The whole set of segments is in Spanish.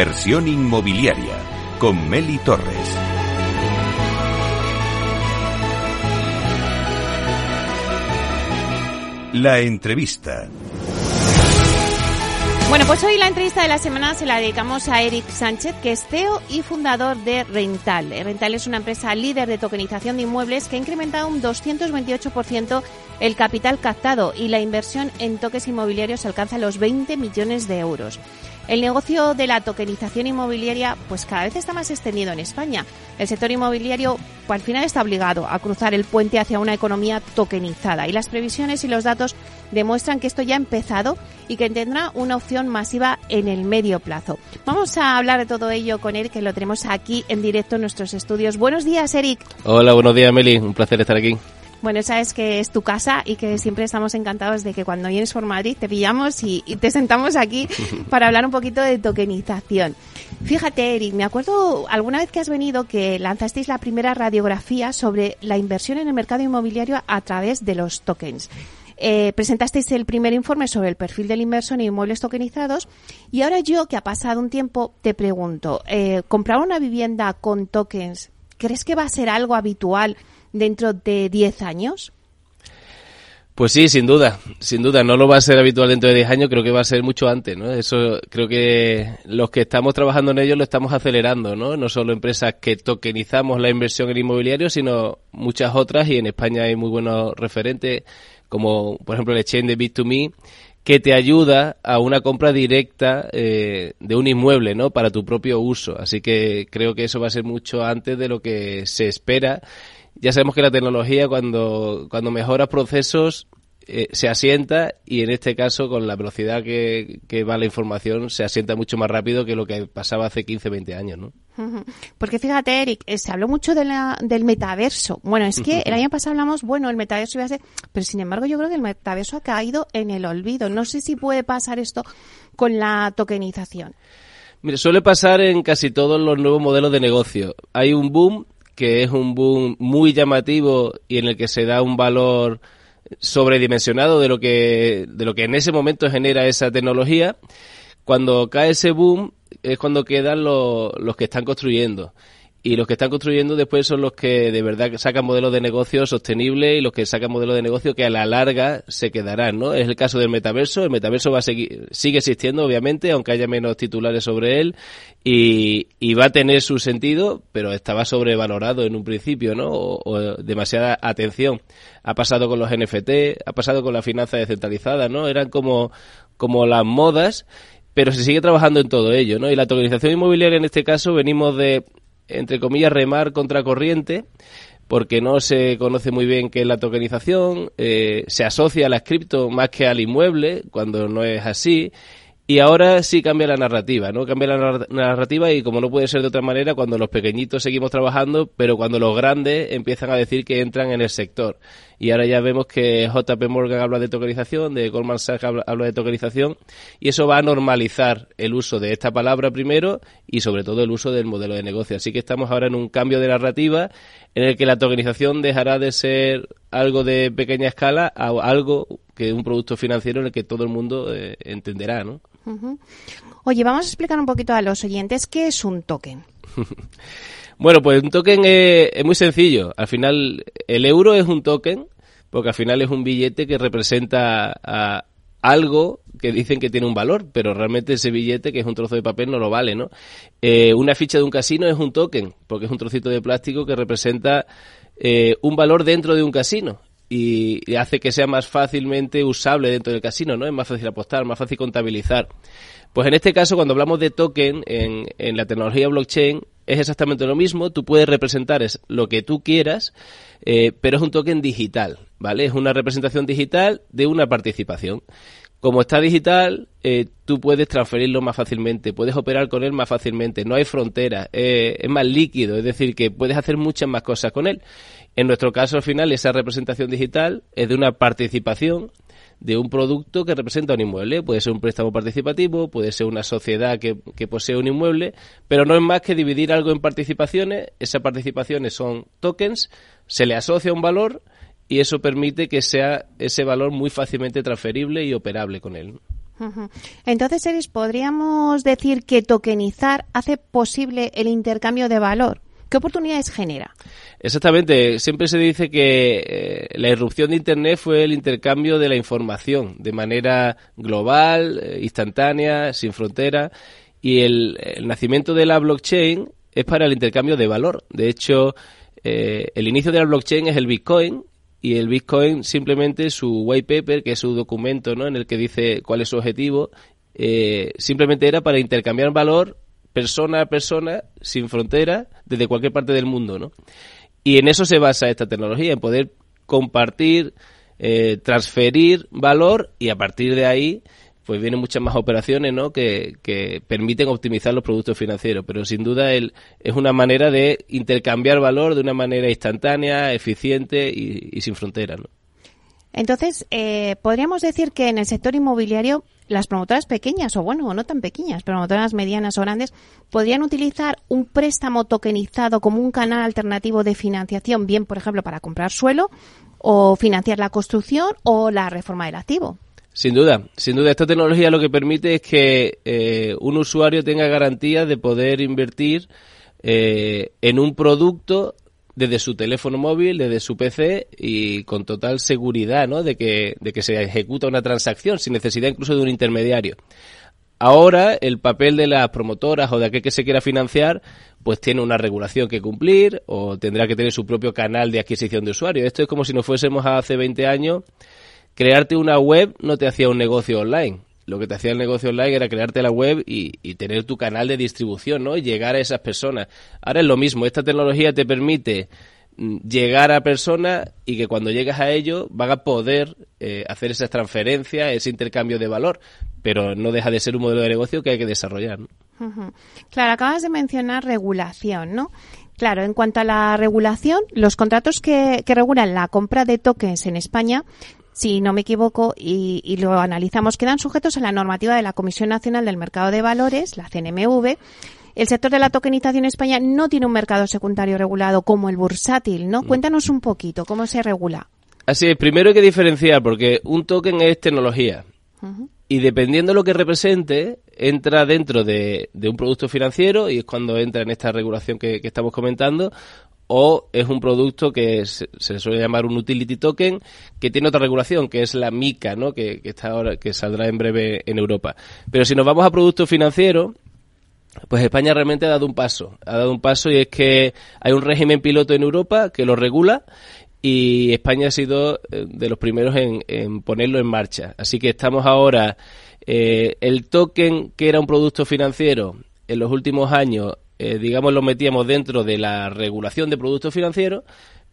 Inversión inmobiliaria con Meli Torres. La entrevista. Bueno, pues hoy la entrevista de la semana se la dedicamos a Eric Sánchez, que es CEO y fundador de Rental. Rental es una empresa líder de tokenización de inmuebles que ha incrementado un 228% el capital captado y la inversión en toques inmobiliarios alcanza los 20 millones de euros. El negocio de la tokenización inmobiliaria pues cada vez está más extendido en España. El sector inmobiliario pues, al final está obligado a cruzar el puente hacia una economía tokenizada y las previsiones y los datos demuestran que esto ya ha empezado y que tendrá una opción masiva en el medio plazo. Vamos a hablar de todo ello con Eric, que lo tenemos aquí en directo en nuestros estudios. Buenos días, Eric. Hola, buenos días, Meli. Un placer estar aquí. Bueno, sabes que es tu casa y que siempre estamos encantados de que cuando vienes por Madrid te pillamos y, te sentamos aquí para hablar un poquito de tokenización. Fíjate, Eric, me acuerdo alguna vez que has venido que lanzasteis la primera radiografía sobre la inversión en el mercado inmobiliario a través de los tokens. Eh, presentasteis el primer informe sobre el perfil del inversor en inmuebles tokenizados y ahora yo, que ha pasado un tiempo, te pregunto, eh, ¿comprar una vivienda con tokens, crees que va a ser algo habitual dentro de 10 años? Pues sí, sin duda, sin duda, no lo va a ser habitual dentro de 10 años, creo que va a ser mucho antes, ¿no? Eso creo que los que estamos trabajando en ello lo estamos acelerando, ¿no? No solo empresas que tokenizamos la inversión en inmobiliario, sino muchas otras y en España hay muy buenos referentes como por ejemplo el exchange de Bit2Me que te ayuda a una compra directa eh, de un inmueble, ¿no? Para tu propio uso. Así que creo que eso va a ser mucho antes de lo que se espera ya sabemos que la tecnología cuando, cuando mejora procesos eh, se asienta y en este caso con la velocidad que, que, va la información se asienta mucho más rápido que lo que pasaba hace 15, 20 años, ¿no? Porque fíjate, Eric, eh, se habló mucho de la, del metaverso. Bueno, es que el año pasado hablamos, bueno, el metaverso iba a ser, pero sin embargo yo creo que el metaverso ha caído en el olvido. No sé si puede pasar esto con la tokenización. Mire, suele pasar en casi todos los nuevos modelos de negocio. Hay un boom que es un boom muy llamativo y en el que se da un valor sobredimensionado de lo que de lo que en ese momento genera esa tecnología. Cuando cae ese boom es cuando quedan los, los que están construyendo y los que están construyendo después son los que de verdad sacan modelos de negocio sostenibles y los que sacan modelos de negocio que a la larga se quedarán, ¿no? Es el caso del metaverso, el metaverso va a seguir, sigue existiendo obviamente, aunque haya menos titulares sobre él y, y va a tener su sentido, pero estaba sobrevalorado en un principio, ¿no? O, demasiada atención. Ha pasado con los NFT, ha pasado con la finanza descentralizada, ¿no? Eran como, como las modas pero se sigue trabajando en todo ello, ¿no? Y la tokenización inmobiliaria en este caso venimos de entre comillas, remar contra corriente, porque no se conoce muy bien qué es la tokenización, eh, se asocia a la cripto más que al inmueble, cuando no es así, y ahora sí cambia la narrativa, ¿no? Cambia la narrativa y como no puede ser de otra manera, cuando los pequeñitos seguimos trabajando, pero cuando los grandes empiezan a decir que entran en el sector. Y ahora ya vemos que JP Morgan habla de tokenización, de Goldman Sachs habla, de tokenización, y eso va a normalizar el uso de esta palabra primero y sobre todo el uso del modelo de negocio. Así que estamos ahora en un cambio de narrativa en el que la tokenización dejará de ser algo de pequeña escala a algo que es un producto financiero en el que todo el mundo eh, entenderá, ¿no? Oye, vamos a explicar un poquito a los oyentes qué es un token. bueno, pues un token es, muy sencillo. Al final, el euro es un token, porque al final es un billete que representa a algo que dicen que tiene un valor, pero realmente ese billete, que es un trozo de papel, no lo vale, ¿no? Eh, una ficha de un casino es un token, porque es un trocito de plástico que representa eh, un valor dentro de un casino y hace que sea más fácilmente usable dentro del casino, ¿no? Es más fácil apostar, más fácil contabilizar. Pues en este caso, cuando hablamos de token en, en la tecnología blockchain, es exactamente lo mismo. Tú puedes representar es lo que tú quieras, eh, pero es un token digital, ¿vale? Es una representación digital de una participación. Como está digital, eh, tú puedes transferirlo más fácilmente, puedes operar con él más fácilmente, no hay fronteras, eh, es más líquido, es decir, que puedes hacer muchas más cosas con él. En nuestro caso, al final, esa representación digital es de una participación de un producto que representa un inmueble. Puede ser un préstamo participativo, puede ser una sociedad que, que, posee un inmueble, pero no es más que dividir algo en participaciones. Esas participaciones son tokens, se le asocia un valor y eso permite que sea ese valor muy fácilmente transferible y operable con él. Entonces, Eris, ¿podríamos decir que tokenizar hace posible el intercambio de valor? ¿Qué oportunidades genera? Exactamente. Siempre se dice que eh, la irrupción de Internet fue el intercambio de la información de manera global, eh, instantánea, sin frontera. Y el, nacimiento de la blockchain es para el intercambio de valor. De hecho, eh, el inicio de la blockchain es el Bitcoin y el Bitcoin simplemente su white paper, que es su documento ¿no? en el que dice cuál es su objetivo, simplemente era para intercambiar valor persona a persona, sin frontera, desde cualquier parte del mundo, ¿no? Y en eso se basa esta tecnología, en poder compartir, eh, transferir valor y a partir de ahí pues vienen muchas más operaciones ¿no? que, que permiten optimizar los productos financieros. Pero sin duda el, es una manera de intercambiar valor de una manera instantánea, eficiente y, sin fronteras. ¿no? Entonces, eh, podríamos decir que en el sector inmobiliario las promotoras pequeñas, o bueno, no tan pequeñas, promotoras medianas o grandes, podrían utilizar un préstamo tokenizado como un canal alternativo de financiación, bien, por ejemplo, para comprar suelo o financiar la construcción o la reforma del activo. Sin duda, sin duda, esta tecnología lo que permite es que eh, un usuario tenga garantía de poder invertir eh, en un producto desde su teléfono móvil, desde su PC y con total seguridad ¿no? de, que, de que se ejecuta una transacción sin necesidad incluso de un intermediario. Ahora el papel de las promotoras o de aquel que se quiera financiar pues tiene una regulación que cumplir o tendrá que tener su propio canal de adquisición de usuarios. Esto es como si nos fuésemos hace 20 años, crearte una web no te hacía un negocio online lo que te hacía el negocio online era crearte la web y, tener tu canal de distribución, ¿no? Y llegar a esas personas. Ahora es lo mismo, esta tecnología te permite mm, llegar a personas y que cuando llegas a ellos van a poder eh, hacer esas transferencias, ese intercambio de valor, pero no deja de ser un modelo de negocio que hay que desarrollar. Claro, acabas de mencionar regulación, ¿no? Claro, en cuanto a la regulación, los contratos que, que regulan la compra de tokens en España si no me equivoco, y, lo analizamos, quedan sujetos a la normativa de la Comisión Nacional del Mercado de Valores, la CNMV. El sector de la tokenización en España no tiene un mercado secundario regulado como el bursátil, ¿no? Mm. Cuéntanos un poquito cómo se regula. Así es, primero hay que diferenciar porque un token es tecnología. Y dependiendo de lo que represente, entra dentro de, un producto financiero y es cuando entra en esta regulación que estamos comentando, o es un producto que se, suele llamar un utility token que tiene otra regulación que es la MICA, ¿no? Que, está ahora que saldrá en breve en Europa. Pero si nos vamos a productos financieros, pues España realmente ha dado un paso, ha dado un paso y es que hay un régimen piloto en Europa que lo regula y España ha sido eh, de los primeros en, ponerlo en marcha. Así que estamos ahora, eh, el token que era un producto financiero en los últimos años eh, digamos, lo metíamos dentro de la regulación de productos financieros,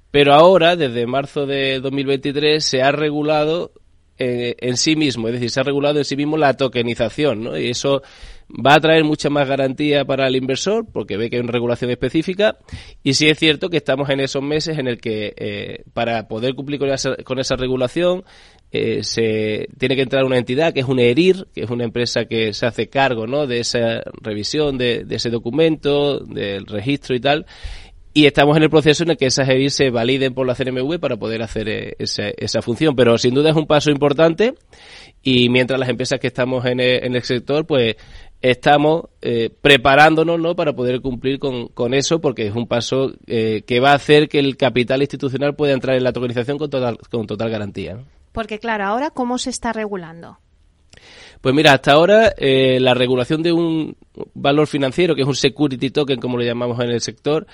pero ahora, desde marzo de 2023, se ha regulado en sí mismo, es decir, se ha regulado en sí mismo la tokenización, ¿no? Y eso va a traer mucha más garantía para el inversor, porque ve que hay una regulación específica, y sí es cierto que estamos en esos meses en el que, eh, para poder cumplir con esa, con esa regulación, eh, se tiene que entrar una entidad que es un ERIR, que es una empresa que se hace cargo ¿no? de esa revisión de, ese documento, del registro y tal. Y estamos en el proceso en el que esas ERIR se validen por la CNMV para poder hacer eh, esa, esa función. Pero sin duda es un paso importante y mientras las empresas que estamos en el, sector, pues estamos eh, preparándonos ¿no? para poder cumplir con, con, eso, porque es un paso que va a hacer que el capital institucional pueda entrar en la tokenización con total, con total garantía. Porque claro, ahora ¿cómo se está regulando? Pues mira, hasta ahora eh, la regulación de un valor financiero, que es un security token, como lo llamamos en el sector,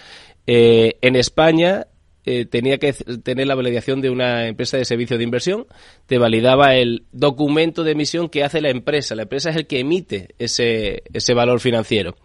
eh, en España eh, tenía que tener la validación de una empresa de servicio de inversión, te validaba el documento de emisión que hace la empresa. La empresa es el que emite ese, ese valor financiero.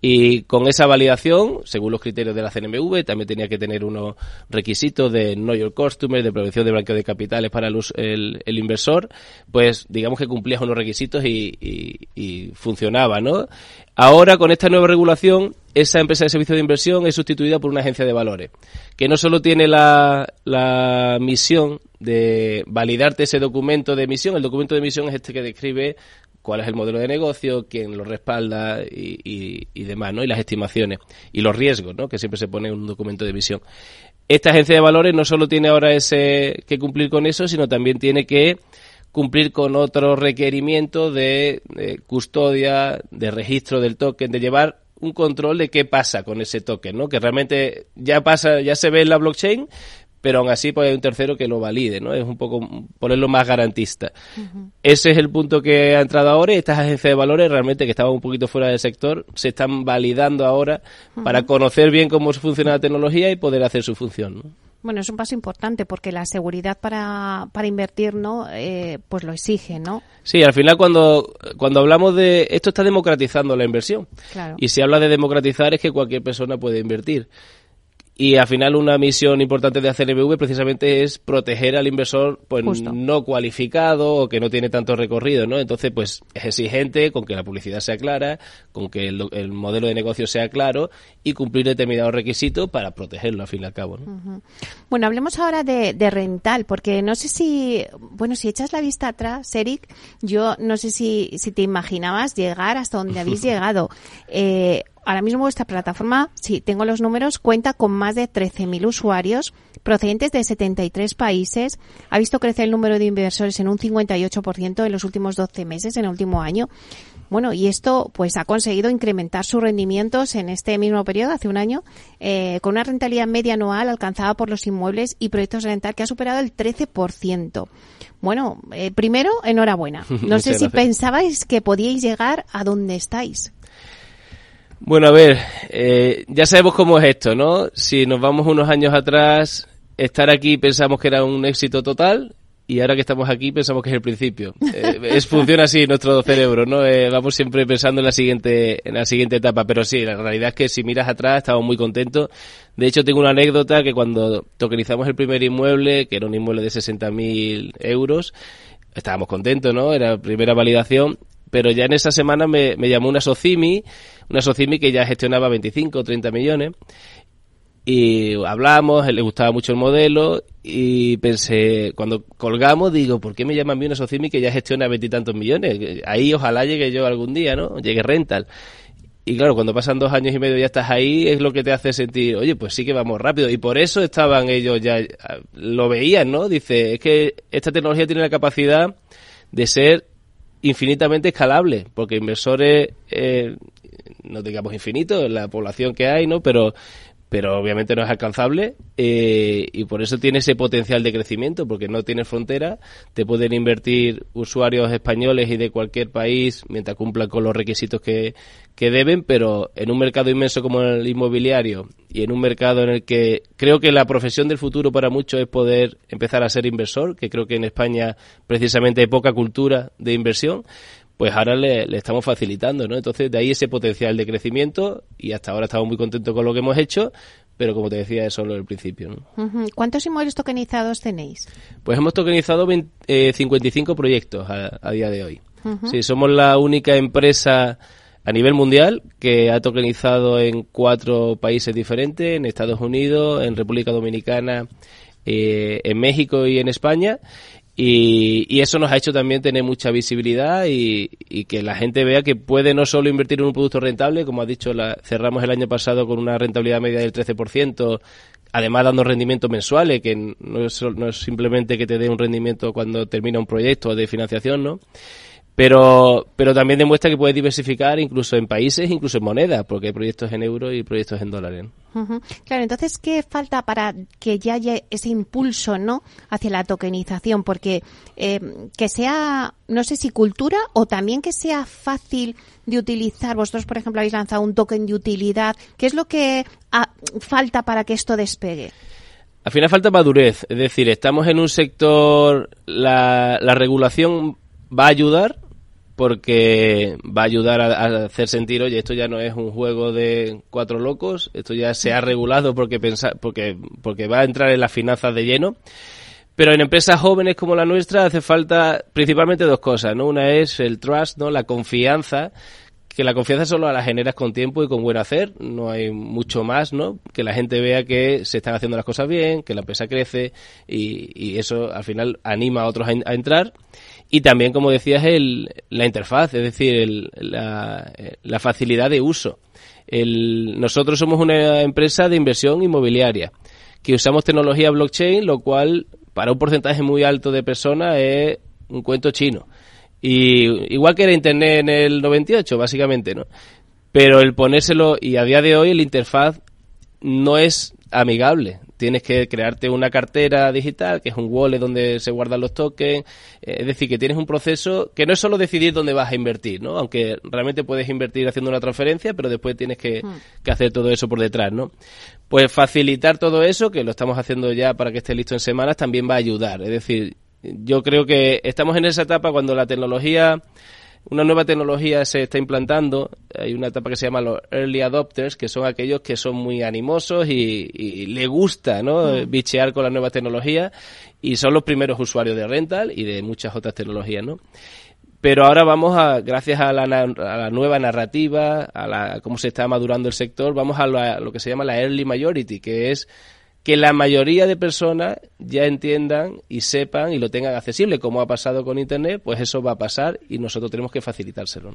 Y con esa validación, según los criterios de la CNMV, también tenía que tener unos requisitos de Know Your Customer, de prevención de blanqueo de capitales para el, el, inversor, pues digamos que cumplías unos requisitos y, funcionaba, ¿no? Ahora, con esta nueva regulación, esa empresa de servicio de inversión es sustituida por una agencia de valores, que no solo tiene la, la misión de validarte ese documento de emisión, el documento de emisión es este que describe cuál es el modelo de negocio, quién lo respalda y, demás, ¿no? Y las estimaciones y los riesgos, ¿no? Que siempre se pone en un documento de emisión. Esta agencia de valores no solo tiene ahora ese que cumplir con eso, sino también tiene que cumplir con otros requerimientos de, custodia, de registro del token, de llevar un control de qué pasa con ese token, ¿no? Que realmente ya pasa, ya se ve en la blockchain, pero aún así pues hay un tercero que lo valide, ¿no? Es un poco ponerlo más garantista. Ese es el punto que ha entrado ahora y estas agencias de valores realmente que estaban un poquito fuera del sector se están validando ahora para conocer bien cómo funciona la tecnología y poder hacer su función, ¿no? Bueno, es un paso importante porque la seguridad para, para invertir, ¿no? Eh, pues lo exige, ¿no? Sí, al final cuando, cuando hablamos de... Esto está democratizando la inversión. Claro. Y si habla de democratizar es que cualquier persona puede invertir. Y al final una misión importante de CNBV precisamente es proteger al inversor pues no cualificado o que no tiene tanto recorrido, ¿no? Entonces, pues es exigente con que la publicidad sea clara, con que el, modelo de negocio sea claro y cumplir determinados requisitos para protegerlo al fin y al cabo, ¿no? Bueno, hablemos ahora de, de, rental, porque no sé si, bueno, si echas la vista atrás, Eric, yo no sé si, si te imaginabas llegar hasta donde habéis llegado. Eh, ahora mismo vuestra plataforma, si tengo los números, cuenta con más de 13.000 usuarios procedentes de 73 países. Ha visto crecer el número de inversores en un 58% en los últimos 12 meses, en el último año. Bueno, y esto pues ha conseguido incrementar sus rendimientos en este mismo periodo, hace un año, eh, con una rentabilidad media anual alcanzada por los inmuebles y proyectos de rental que ha superado el 13%. Bueno, eh, primero, enhorabuena. No sé si pensabais que podíais llegar a donde estáis. Bueno, a ver, eh, ya sabemos cómo es esto, ¿no? Si nos vamos unos años atrás, estar aquí pensamos que era un éxito total y ahora que estamos aquí pensamos que es el principio. Eh, es, funciona así nuestro cerebro, ¿no? Eh, vamos siempre pensando en la siguiente en la siguiente etapa, pero sí, la realidad es que si miras atrás estamos muy contentos. De hecho, tengo una anécdota que cuando tokenizamos el primer inmueble, que era un inmueble de 60.000 euros, estábamos contentos, ¿no? Era la primera validación pero ya en esa semana me, llamó una Socimi, una Socimi que ya gestionaba 25 o 30 millones, y hablamos, le gustaba mucho el modelo, y pensé, cuando colgamos, digo, ¿por qué me llaman a mí una Socimi que ya gestiona veintitantos millones? Ahí ojalá llegue yo algún día, ¿no? Llegue Rental. Y claro, cuando pasan dos años y medio y ya estás ahí, es lo que te hace sentir, oye, pues sí que vamos rápido. Y por eso estaban ellos ya, lo veían, ¿no? Dice, es que esta tecnología tiene la capacidad de ser infinitamente escalable, porque inversores, eh, no digamos infinitos, la población que hay, ¿no? Pero pero obviamente no es alcanzable eh, y por eso tiene ese potencial de crecimiento, porque no tiene frontera, te pueden invertir usuarios españoles y de cualquier país mientras cumplan con los requisitos que, que deben, pero en un mercado inmenso como el inmobiliario y en un mercado en el que creo que la profesión del futuro para muchos es poder empezar a ser inversor, que creo que en España precisamente hay poca cultura de inversión, pues ahora le, estamos facilitando, ¿no? Entonces, de ahí ese potencial de crecimiento y hasta ahora estamos muy contentos con lo que hemos hecho, pero como te decía, es solo el principio. ¿no? ¿Cuántos inmuebles tokenizados tenéis? Pues hemos tokenizado 55 eh, proyectos a, día de hoy. Sí, somos la única empresa a nivel mundial que ha tokenizado en cuatro países diferentes, en Estados Unidos, en República Dominicana, eh, en México y en España. Y, eso nos ha hecho también tener mucha visibilidad y, que la gente vea que puede no solo invertir en un producto rentable, como ha dicho, la, cerramos el año pasado con una rentabilidad media del 13%, además dando rendimientos mensuales, que no es, no es simplemente que te dé un rendimiento cuando termina un proyecto de financiación, ¿no? Pero, pero también demuestra que puede diversificar incluso en países, incluso en monedas, porque hay proyectos en euros y proyectos en dólares. Claro, entonces, ¿qué falta para que ya haya ese impulso no hacia la tokenización? Porque eh, que sea, no sé si cultura o también que sea fácil de utilizar. Vosotros, por ejemplo, habéis lanzado un token de utilidad. ¿Qué es lo que falta para que esto despegue? Al final falta madurez, es decir, estamos en un sector, la, la regulación va a ayudar, porque va a ayudar a, hacer sentir, oye, esto ya no es un juego de cuatro locos, esto ya se ha regulado porque, pensa, porque, porque va a entrar en las finanzas de lleno. Pero en empresas jóvenes como la nuestra hace falta principalmente dos cosas, ¿no? Una es el trust, ¿no? La confianza, que la confianza solo la generas con tiempo y con buen hacer, no hay mucho más, ¿no? Que la gente vea que se están haciendo las cosas bien, que la empresa crece y, y eso al final anima a otros a entrar. Y también, como decías, el, la interfaz, es decir, la, facilidad de uso. El, nosotros somos una empresa de inversión inmobiliaria que usamos tecnología blockchain, lo cual para un porcentaje muy alto de personas es un cuento chino. Y igual que era Internet en el 98, básicamente, ¿no? Pero el ponérselo, y a día de hoy el interfaz no es amigable. Tienes que crearte una cartera digital, que es un wallet donde se guardan los tokens. Eh, es decir, que tienes un proceso que no es solo decidir dónde vas a invertir, ¿no? Aunque realmente puedes invertir haciendo una transferencia, pero después tienes que, hmm. que hacer todo eso por detrás, ¿no? Pues facilitar todo eso, que lo estamos haciendo ya para que esté listo en semanas, también va a ayudar. Es decir, yo creo que estamos en esa etapa cuando la tecnología una nueva tecnología se está implantando. Hay una etapa que se llama los early adopters, que son aquellos que son muy animosos y, y le gusta ¿no? Mm. bichear con las nuevas tecnologías y son los primeros usuarios de rental y de muchas otras tecnologías. ¿no? Pero ahora vamos a, gracias a la, a la, nueva narrativa, a la, cómo se está madurando el sector, vamos a lo que se llama la early majority, que es que la mayoría de personas ya entiendan y sepan y lo tengan accesible, como ha pasado con Internet, pues eso va a pasar y nosotros tenemos que facilitárselo.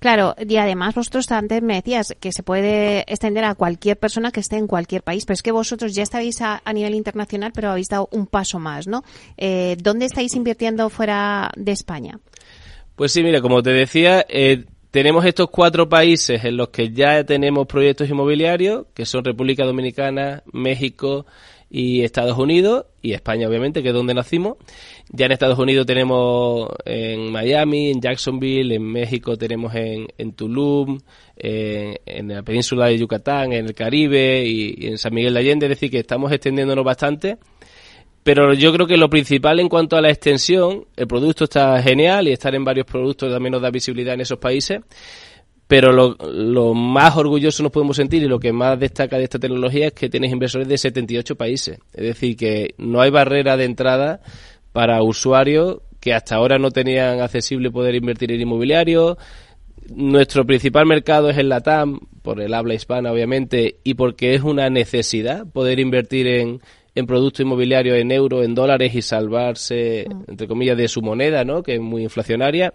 Claro, y además vosotros antes me decías que se puede extender a cualquier persona que esté en cualquier país, pero es que vosotros ya estáis a, nivel internacional, pero habéis dado un paso más, ¿no? Eh, ¿Dónde estáis invirtiendo fuera de España? Pues sí, mira, como te decía, eh, tenemos estos cuatro países en los que ya tenemos proyectos inmobiliarios, que son República Dominicana, México y Estados Unidos, y España obviamente, que es donde nacimos. Ya en Estados Unidos tenemos en Miami, en Jacksonville, en México tenemos en, en Tulum, en la península de Yucatán, en el Caribe y, y en San Miguel de Allende, es decir, que estamos extendiéndonos bastante. Pero yo creo que lo principal en cuanto a la extensión, el producto está genial y estar en varios productos también nos da visibilidad en esos países. Pero lo, más orgulloso nos podemos sentir y lo que más destaca de esta tecnología es que tienes inversores de 78 países. Es decir, que no hay barrera de entrada para usuarios que hasta ahora no tenían accesible poder invertir en inmobiliario. Nuestro principal mercado es el LATAM, por el habla hispana obviamente, y porque es una necesidad poder invertir en, en productos inmobiliarios en euros, en dólares y salvarse, mm. entre comillas, de su moneda, ¿no? Que es muy inflacionaria.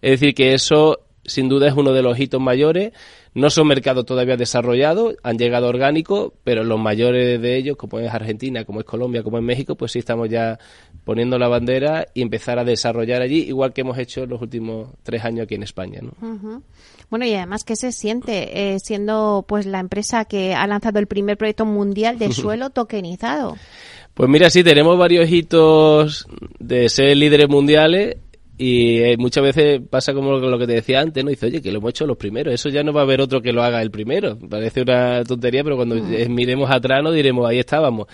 Es decir, que eso sin duda es uno de los hitos mayores. No son mercados todavía desarrollados, han llegado orgánicos, pero los mayores de ellos, como es Argentina, como es Colombia, como es México, pues sí estamos ya poniendo la bandera y empezar a desarrollar allí, igual que hemos hecho los últimos tres años aquí en España. ¿no? Bueno, y además, ¿qué se siente eh, siendo pues la empresa que ha lanzado el primer proyecto mundial de suelo tokenizado? Pues mira, sí, tenemos varios hitos de ser líderes mundiales y eh, muchas veces pasa como lo que te decía antes, ¿no? Dice, oye, que lo hemos hecho los primeros, eso ya no va a haber otro que lo haga el primero. Parece una tontería, pero cuando mm. miremos atrás nos diremos, ahí estábamos.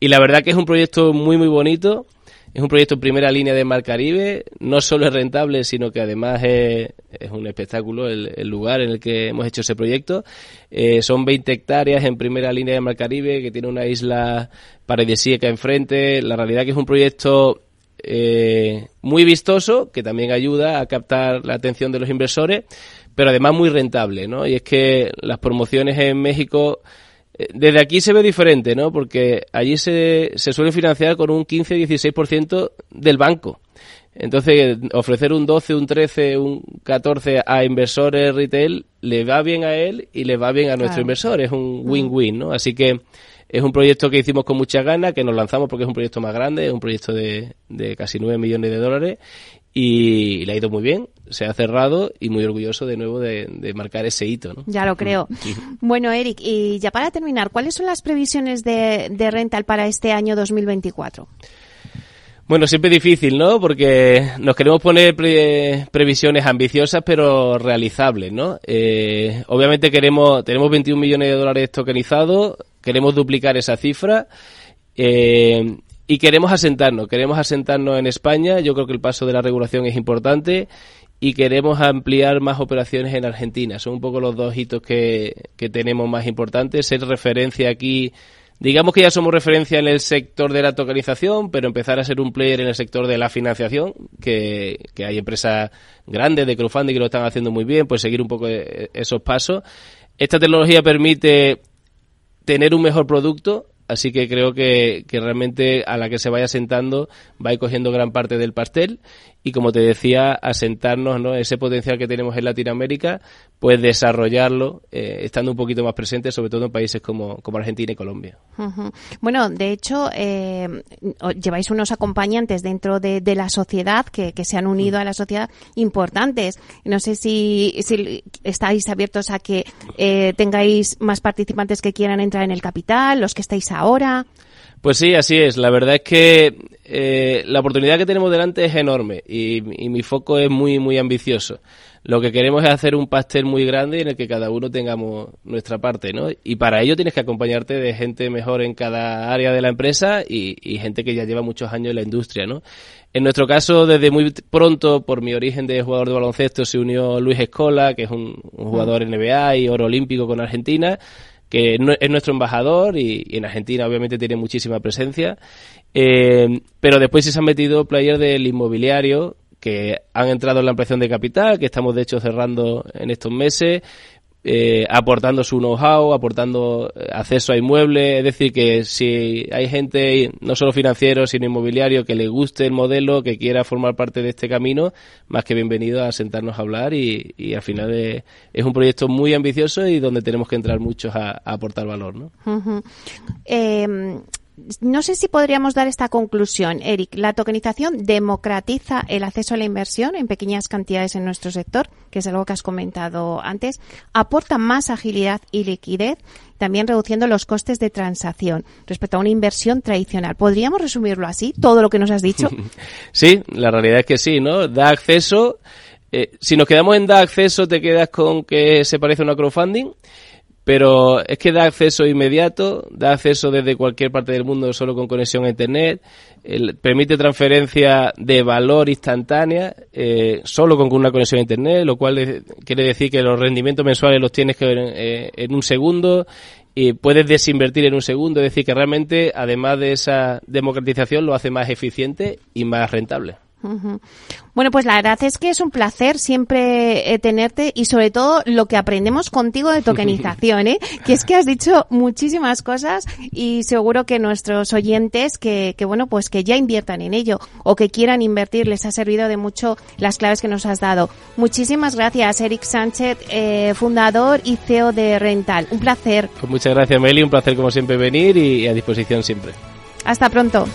Y la verdad que es un proyecto muy, muy bonito. Es un proyecto en primera línea de Mar Caribe. No solo es rentable, sino que además es, un espectáculo el, lugar en el que hemos hecho ese proyecto. Eh, son 20 hectáreas en primera línea de Mar Caribe, que tiene una isla paradisíaca enfrente. La realidad que es un proyecto eh, muy vistoso, que también ayuda a captar la atención de los inversores, pero además muy rentable, ¿no? Y es que las promociones en México desde aquí se ve diferente, ¿no? Porque allí se, se suele financiar con un 15-16% del banco. Entonces, ofrecer un 12, un 13, un 14 a inversores retail le va bien a él y le va bien a nuestro inversor. Es un win-win, ¿no? Así que es un proyecto que hicimos con mucha ganas, que nos lanzamos porque es un proyecto más grande, es un proyecto de, de casi 9 millones de dólares y le ha ido muy bien, se ha cerrado y muy orgulloso de nuevo de, marcar ese hito. ¿no? Ya lo creo. bueno, Eric, y ya para terminar, ¿cuáles son las previsiones de, de rental para este año 2024? Bueno, siempre difícil, ¿no? Porque nos queremos poner previsiones ambiciosas pero realizables, ¿no? Eh, obviamente queremos, tenemos 21 millones de dólares tokenizados, queremos duplicar esa cifra. Eh, y queremos asentarnos, queremos asentarnos en España. Yo creo que el paso de la regulación es importante y queremos ampliar más operaciones en Argentina. Son un poco los dos hitos que, tenemos más importantes. Ser referencia aquí, digamos que ya somos referencia en el sector de la tokenización, pero empezar a ser un player en el sector de la financiación, que, que hay empresas grandes de crowdfunding que lo están haciendo muy bien, pues seguir un poco esos pasos. Esta tecnología permite tener un mejor producto, así que creo que, que realmente a la que se vaya sentando va a ir cogiendo gran parte del pastel y como te decía, asentarnos, ¿no? Ese potencial que tenemos en Latinoamérica, pues desarrollarlo, eh, estando un poquito más presente, sobre todo en países como, como Argentina y Colombia. Bueno, de hecho, eh, lleváis unos acompañantes dentro de, la sociedad que, que, se han unido a la sociedad importantes. No sé si, si estáis abiertos a que eh, tengáis más participantes que quieran entrar en el capital, los que estáis ahora. Pues sí, así es. La verdad es que eh, la oportunidad que tenemos delante es enorme y, mi foco es muy, muy ambicioso. Lo que queremos es hacer un pastel muy grande en el que cada uno tengamos nuestra parte, ¿no? Y para ello tienes que acompañarte de gente mejor en cada área de la empresa y, gente que ya lleva muchos años en la industria, ¿no? En nuestro caso, desde muy pronto, por mi origen de jugador de baloncesto, se unió Luis Escola, que es un, un jugador NBA y oro olímpico con Argentina que es nuestro embajador y, en Argentina obviamente tiene muchísima presencia. Eh, pero después se han metido players del inmobiliario que han entrado en la ampliación de capital, que estamos de hecho cerrando en estos meses, eh, aportando su know-how, aportando eh, acceso a inmuebles. Es decir, que si hay gente, no solo financiero, sino inmobiliario, que le guste el modelo, que quiera formar parte de este camino, más que bienvenido a sentarnos a hablar y, al final es, un proyecto muy ambicioso y donde tenemos que entrar muchos a, aportar valor. ¿no? No sé si podríamos dar esta conclusión, Eric. La tokenización democratiza el acceso a la inversión en pequeñas cantidades en nuestro sector, que es algo que has comentado antes, aporta más agilidad y liquidez, también reduciendo los costes de transacción respecto a una inversión tradicional. ¿Podríamos resumirlo así, todo lo que nos has dicho? Sí, la realidad es que sí, ¿no? Da acceso. Eh, si nos quedamos en da acceso, te quedas con que se parece a una crowdfunding pero es que da acceso inmediato, da acceso desde cualquier parte del mundo solo con conexión a Internet, permite transferencia de valor instantánea eh, solo con una conexión a Internet, lo cual quiere decir que los rendimientos mensuales los tienes que ver eh, en un segundo y puedes desinvertir en un segundo, es decir, que realmente además de esa democratización lo hace más eficiente y más rentable. Bueno, pues la verdad es que es un placer siempre eh, tenerte y sobre todo lo que aprendemos contigo de tokenización, ¿eh? que es que has dicho muchísimas cosas y seguro que nuestros oyentes que, que, bueno, pues que ya inviertan en ello o que quieran invertir les ha servido de mucho las claves que nos has dado. Muchísimas gracias, Eric Sánchez, eh, fundador y CEO de Rental. Un placer. Pues muchas gracias, Meli. Un placer como siempre venir y, a disposición siempre. Hasta pronto.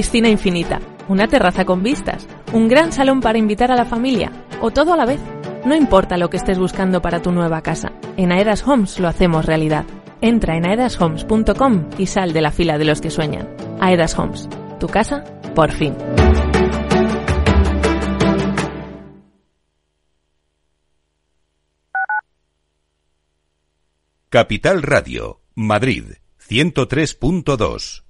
Piscina infinita, una terraza con vistas, un gran salón para invitar a la familia, o todo a la vez. No importa lo que estés buscando para tu nueva casa, en Aedas Homes lo hacemos realidad. Entra en aedashomes.com y sal de la fila de los que sueñan. Aedas Homes, tu casa, por fin. Capital Radio, Madrid, 103.2.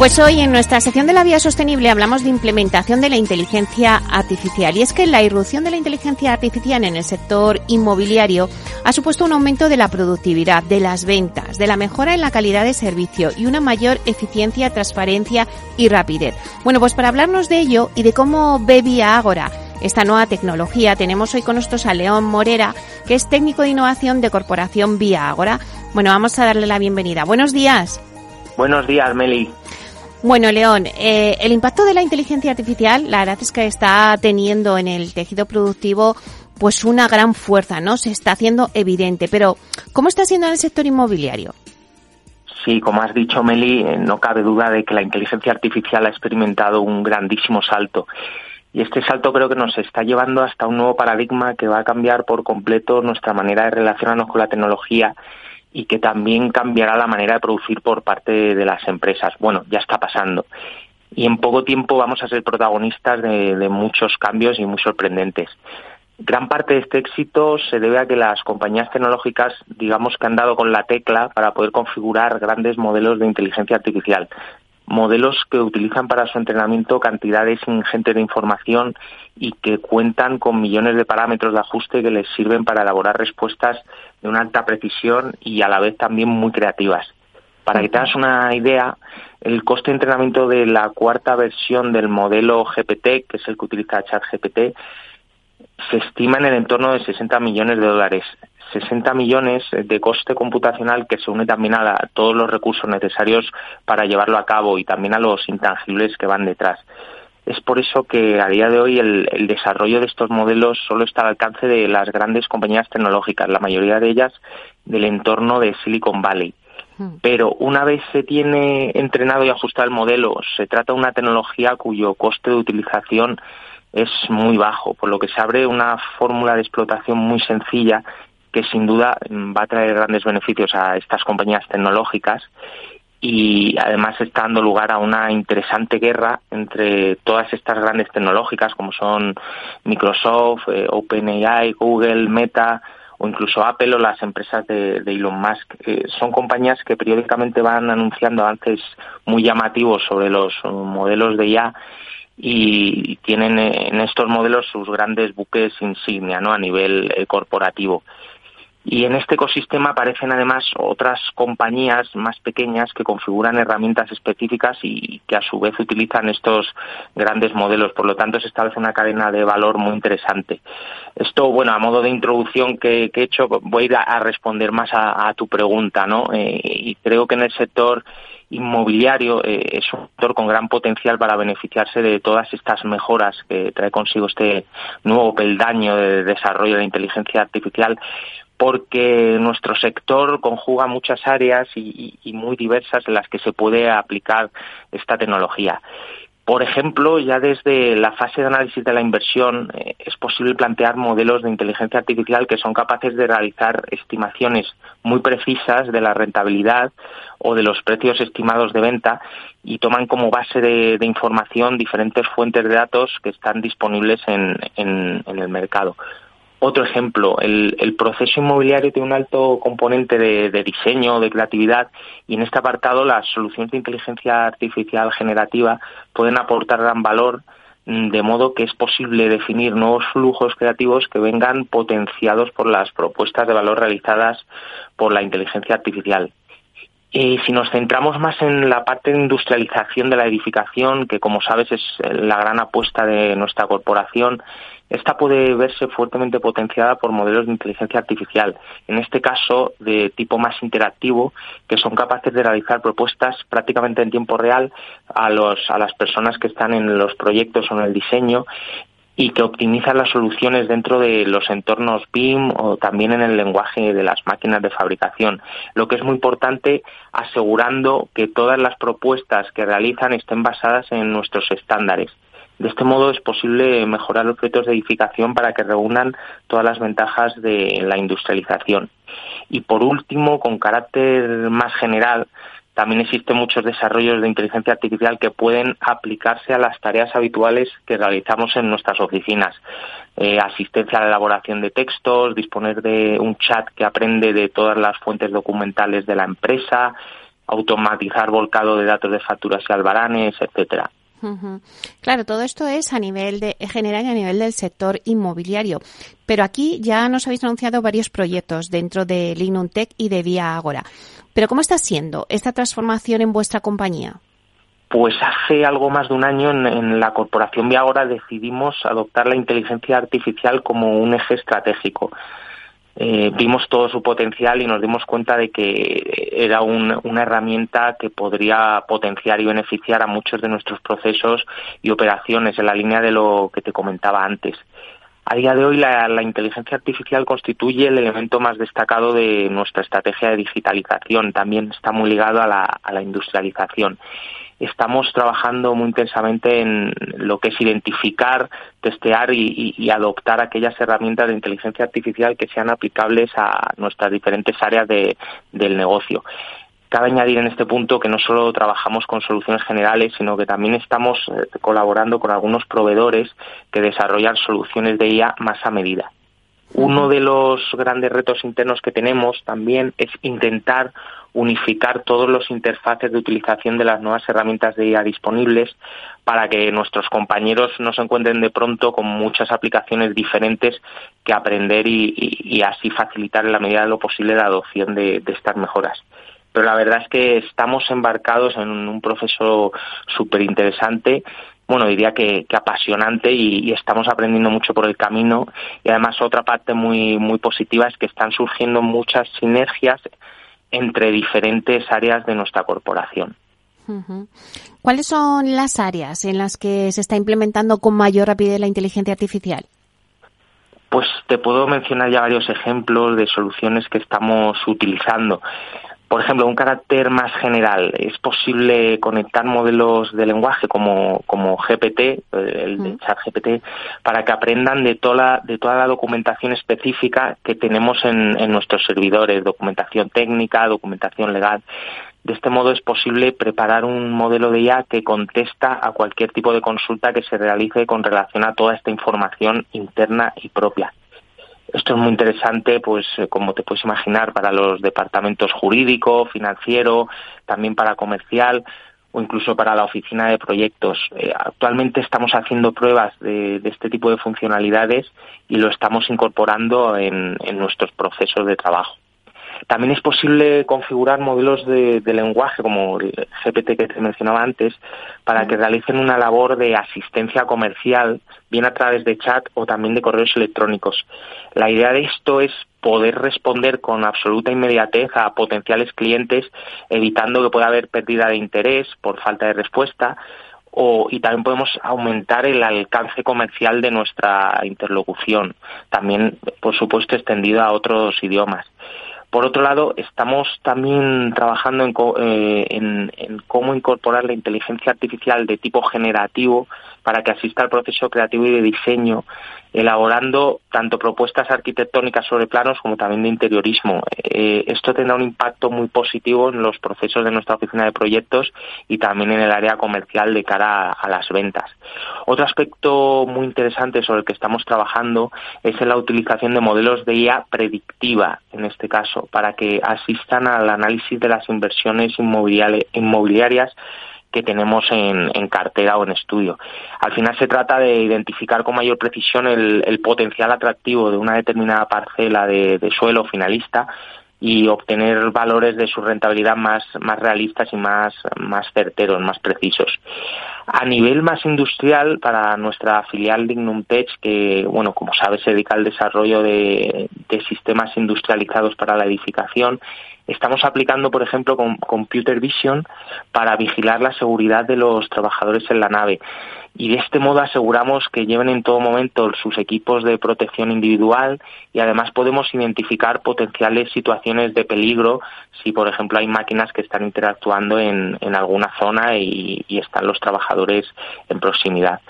Pues hoy en nuestra sección de la vía sostenible hablamos de implementación de la inteligencia artificial. Y es que la irrupción de la inteligencia artificial en el sector inmobiliario ha supuesto un aumento de la productividad, de las ventas, de la mejora en la calidad de servicio y una mayor eficiencia, transparencia y rapidez. Bueno, pues para hablarnos de ello y de cómo ve Vía Ágora esta nueva tecnología, tenemos hoy con nosotros a León Morera, que es técnico de innovación de Corporación Vía Ágora. Bueno, vamos a darle la bienvenida. Buenos días. Buenos días, Meli. Bueno, León, eh, el impacto de la inteligencia artificial, la verdad es que está teniendo en el tejido productivo pues una gran fuerza, ¿no? Se está haciendo evidente, pero ¿cómo está siendo en el sector inmobiliario? Sí, como has dicho, Meli, eh, no cabe duda de que la inteligencia artificial ha experimentado un grandísimo salto. Y este salto creo que nos está llevando hasta un nuevo paradigma que va a cambiar por completo nuestra manera de relacionarnos con la tecnología y que también cambiará la manera de producir por parte de las empresas. Bueno, ya está pasando. Y en poco tiempo vamos a ser protagonistas de, muchos cambios y muy sorprendentes. Gran parte de este éxito se debe a que las compañías tecnológicas, digamos que han dado con la tecla para poder configurar grandes modelos de inteligencia artificial, modelos que utilizan para su entrenamiento cantidades ingentes de información y que cuentan con millones de parámetros de ajuste que les sirven para elaborar respuestas de una alta precisión y a la vez también muy creativas. Para que te hagas una idea, el coste de entrenamiento de la cuarta versión del modelo GPT, que es el que utiliza ChatGPT, se estima en el entorno de 60 millones de dólares. 60 millones de coste computacional que se une también a, todos los recursos necesarios para llevarlo a cabo y también a los intangibles que van detrás. Es por eso que a día de hoy el, desarrollo de estos modelos solo está al alcance de las grandes compañías tecnológicas, la mayoría de ellas del entorno de Silicon Valley. Hmm. Pero una vez se tiene entrenado y ajustado el modelo, se trata de una tecnología cuyo coste de utilización es muy bajo, por lo que se abre una fórmula de explotación muy sencilla que sin duda va a traer grandes beneficios a estas compañías tecnológicas y además está dando lugar a una interesante guerra entre todas estas grandes tecnológicas como son Microsoft, eh, OpenAI, Google, Meta o incluso Apple o las empresas de, Elon Musk. Eh, son compañías que periódicamente van anunciando avances muy llamativos sobre los modelos de IA y tienen en estos modelos sus grandes buques insignia ¿no? a nivel eh, corporativo. Y en este ecosistema aparecen además otras compañías más pequeñas que configuran herramientas específicas y que a su vez utilizan estos grandes modelos. Por lo tanto, se establece una cadena de valor muy interesante. Esto, bueno, a modo de introducción que, he hecho, voy a ir a, responder más a, tu pregunta, ¿no? Eh, y creo que en el sector inmobiliario eh, es un sector con gran potencial para beneficiarse de todas estas mejoras que trae consigo este nuevo peldaño de desarrollo de inteligencia artificial porque nuestro sector conjuga muchas áreas y, muy diversas en las que se puede aplicar esta tecnología. Por ejemplo, ya desde la fase de análisis de la inversión eh, es posible plantear modelos de inteligencia artificial que son capaces de realizar estimaciones muy precisas de la rentabilidad o de los precios estimados de venta y toman como base de, información diferentes fuentes de datos que están disponibles en el mercado. Otro ejemplo, el, proceso inmobiliario tiene un alto componente de, diseño, de creatividad, y en este apartado las soluciones de inteligencia artificial generativa pueden aportar gran valor, mm, de modo que es posible definir nuevos flujos creativos que vengan potenciados por las propuestas de valor realizadas por la inteligencia artificial. Y si nos centramos más en la parte de industrialización de la edificación, que como sabes es la gran apuesta de nuestra corporación, esta puede verse fuertemente potenciada por modelos de inteligencia artificial, en este caso de tipo más interactivo, que son capaces de realizar propuestas prácticamente en tiempo real a, las personas que están en los proyectos o en el diseño y que optimizan las soluciones dentro de los entornos BIM o también en el lenguaje de las máquinas de fabricación. Lo que es muy importante, asegurando que todas las propuestas que realizan estén basadas en nuestros estándares. De este modo es posible mejorar los proyectos de edificación para que reúnan todas las ventajas de la industrialización. Y por último, con carácter más general, también existen muchos desarrollos de inteligencia artificial que pueden aplicarse a las tareas habituales que realizamos en nuestras oficinas. Eh, asistencia a la elaboración de textos, disponer de un chat que aprende de todas las fuentes documentales de la empresa, automatizar volcado de datos de facturas y albaranes, etcétera. Claro, todo esto es a nivel de general y a nivel del sector inmobiliario. Pero aquí ya nos habéis anunciado varios proyectos dentro de Lignum Tech y de Vía Agora. Pero ¿cómo está siendo esta transformación en vuestra compañía? Pues hace algo más de un año en, la corporación Vía Agora decidimos adoptar la inteligencia artificial como un eje estratégico. Eh, vimos todo su potencial y nos dimos cuenta de que era una herramienta que podría potenciar y beneficiar a muchos de nuestros procesos y operaciones en la línea de lo que te comentaba antes. A día de hoy la, inteligencia artificial constituye el elemento más destacado de nuestra estrategia de digitalización. También está muy ligado a la industrialización estamos trabajando muy intensamente en lo que es identificar, testear y, adoptar aquellas herramientas de inteligencia artificial que sean aplicables a nuestras diferentes áreas del negocio. Cabe añadir en este punto que no solo trabajamos con soluciones generales, sino que también estamos eh, colaborando con algunos proveedores que desarrollan soluciones de IA más a medida. Uno de los grandes retos internos que tenemos también es intentar unificar todos los interfaces de utilización de las nuevas herramientas de IA disponibles para que nuestros compañeros no se encuentren de pronto con muchas aplicaciones diferentes que aprender y, así facilitar en la medida de lo posible la adopción de, estas mejoras pero la verdad es que estamos embarcados en un proceso súper interesante bueno, diría que, apasionante y, estamos aprendiendo mucho por el camino. Y además otra parte muy, muy positiva es que están surgiendo muchas sinergias entre diferentes áreas de nuestra corporación. ¿Cuáles son las áreas en las que se está implementando con mayor rapidez la inteligencia artificial? Pues te puedo mencionar ya varios ejemplos de soluciones que estamos utilizando. Por ejemplo, un carácter más general, es posible conectar modelos de lenguaje como, como GPT, el de chat GPT, para que aprendan de toda la, de toda la documentación específica que tenemos en, en nuestros servidores, documentación técnica, documentación legal. De este modo es posible preparar un modelo de IA que contesta a cualquier tipo de consulta que se realice con relación a toda esta información interna y propia. Esto es muy interesante, pues eh, como te puedes imaginar, para los departamentos jurídico, financiero, también para comercial o incluso para la oficina de proyectos. Eh, actualmente estamos haciendo pruebas de, este tipo de funcionalidades y lo estamos incorporando en nuestros procesos de trabajo. También es posible configurar modelos de, lenguaje, como el GPT que te mencionaba antes, para que realicen una labor de asistencia comercial, bien a través de chat o también de correos electrónicos. La idea de esto es poder responder con absoluta inmediatez a potenciales clientes, evitando que pueda haber pérdida de interés por falta de respuesta, o, y también podemos aumentar el alcance comercial de nuestra interlocución, también, por supuesto, extendido a otros idiomas. Por otro lado, estamos también trabajando eh, en, cómo incorporar la inteligencia artificial de tipo generativo para que asista al proceso creativo y de diseño, elaborando tanto propuestas arquitectónicas sobre planos como también de interiorismo. Eh, esto tendrá un impacto muy positivo en los procesos de nuestra oficina de proyectos y también en el área comercial de cara a las ventas. Otro aspecto muy interesante sobre el que estamos trabajando es en la utilización de modelos de IA predictiva, en este caso, para que asistan al análisis de las inversiones inmobiliarias que tenemos en, cartera o en estudio. Al final se trata de identificar con mayor precisión el, potencial atractivo de una determinada parcela de, suelo finalista y obtener valores de su rentabilidad más, más realistas y más, más certeros, más precisos. A nivel más industrial, para nuestra filial Dignum Tech, que, bueno, como sabes, se dedica al desarrollo de, de sistemas industrializados para la edificación, Estamos aplicando, por ejemplo, con Computer Vision para vigilar la seguridad de los trabajadores en la nave y de este modo aseguramos que lleven en todo momento sus equipos de protección individual y además podemos identificar potenciales situaciones de peligro si, por ejemplo, hay máquinas que están interactuando en, alguna zona y, están los trabajadores en proximidad.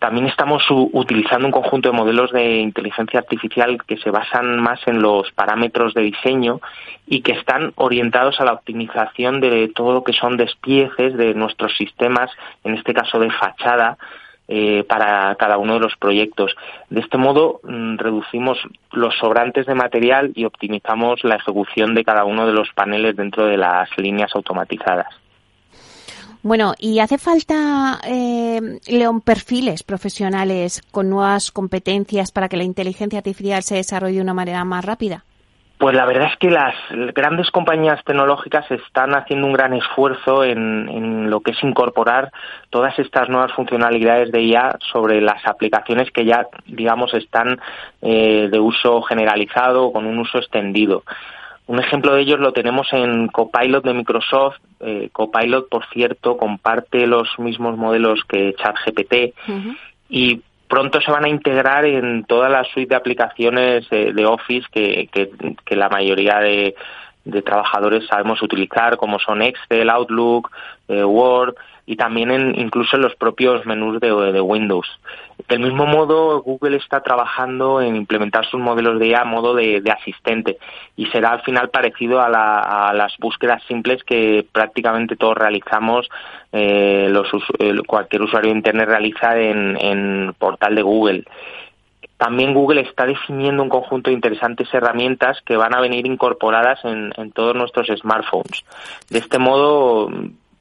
También estamos utilizando un conjunto de modelos de inteligencia artificial que se basan más en los parámetros de diseño y que están orientados a la optimización de todo lo que son despieces de nuestros sistemas, en este caso de fachada, eh, para cada uno de los proyectos. De este modo, mm, reducimos los sobrantes de material y optimizamos la ejecución de cada uno de los paneles dentro de las líneas automatizadas. Bueno, ¿y hace falta, eh, León, perfiles profesionales con nuevas competencias para que la inteligencia artificial se desarrolle de una manera más rápida? Pues la verdad es que las grandes compañías tecnológicas están haciendo un gran esfuerzo en, lo que es incorporar todas estas nuevas funcionalidades de IA sobre las aplicaciones que ya, digamos, están eh, de uso generalizado o con un uso extendido. Un ejemplo de ellos lo tenemos en Copilot de Microsoft. Eh, Copilot, por cierto, comparte los mismos modelos que ChatGPT y pronto se van a integrar en toda la suite de aplicaciones de, Office que, que, la mayoría de, de, trabajadores sabemos utilizar, como son Excel, Outlook, eh, Word y también en, incluso en los propios menús de, Windows. Del mismo modo, Google está trabajando en implementar sus modelos de IA a modo de, asistente y será al final parecido a, las búsquedas simples que prácticamente todos realizamos, eh, los, cualquier usuario de Internet realiza en, en portal de Google también Google está definiendo un conjunto de interesantes herramientas que van a venir incorporadas en, todos nuestros smartphones. De este modo,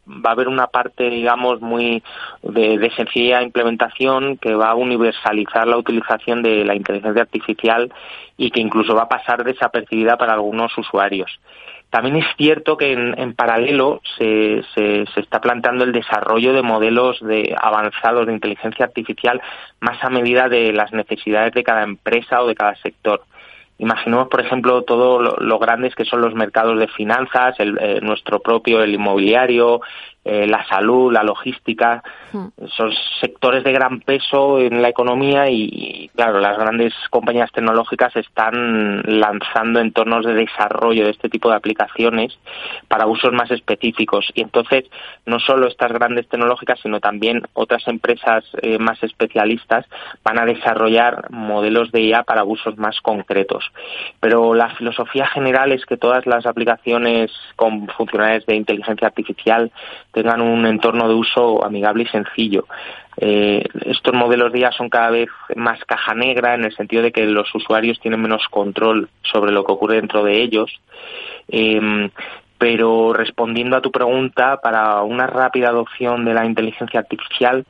va a haber una parte, digamos, muy de, sencilla implementación que va a universalizar la utilización de la inteligencia artificial y que incluso va a pasar desapercibida para algunos usuarios. También es cierto que en, paralelo se, se, se, está planteando el desarrollo de modelos de avanzados de inteligencia artificial más a medida de las necesidades de cada empresa o de cada sector. Imaginemos, por ejemplo, todo lo, grandes que son los mercados de finanzas, el, eh, nuestro propio, el inmobiliario, eh, la salud, la logística, hmm. son sectores de gran peso en la economía y, claro, las grandes compañías tecnológicas están lanzando entornos de desarrollo de este tipo de aplicaciones para usos más específicos. Y entonces, no solo estas grandes tecnológicas, sino también otras empresas eh, más especialistas van a desarrollar modelos de IA para usos más concretos. Pero la filosofía general es que todas las aplicaciones con funcionalidades de inteligencia artificial tengan un entorno de uso amigable y sencillo. Eh, estos modelos de IA son cada vez más caja negra en el sentido de que los usuarios tienen menos control sobre lo que ocurre dentro de ellos. Em, pero respondiendo a tu pregunta, para una rápida adopción de la inteligencia artificial,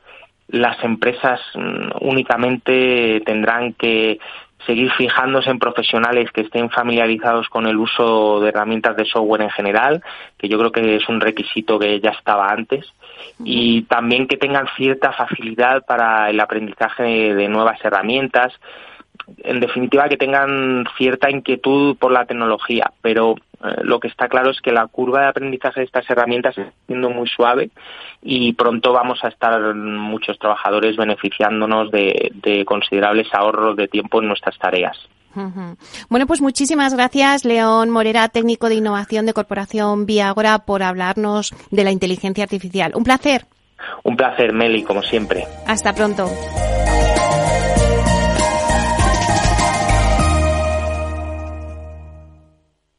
las empresas mm, únicamente tendrán que seguir fijándose en profesionales que estén familiarizados con el uso de herramientas de software en general, que yo creo que es un requisito que ya estaba antes, y también que tengan cierta facilidad para el aprendizaje de nuevas herramientas, en definitiva que tengan cierta inquietud por la tecnología, pero lo que está claro es que la curva de aprendizaje de estas herramientas está siendo muy suave y pronto vamos a estar muchos trabajadores beneficiándonos de, considerables ahorros de tiempo en nuestras tareas. Bueno, pues muchísimas gracias, León Morera, técnico de innovación de Corporación Viagora, por hablarnos de la inteligencia artificial. Un placer. Un placer, Meli, como siempre. Hasta pronto.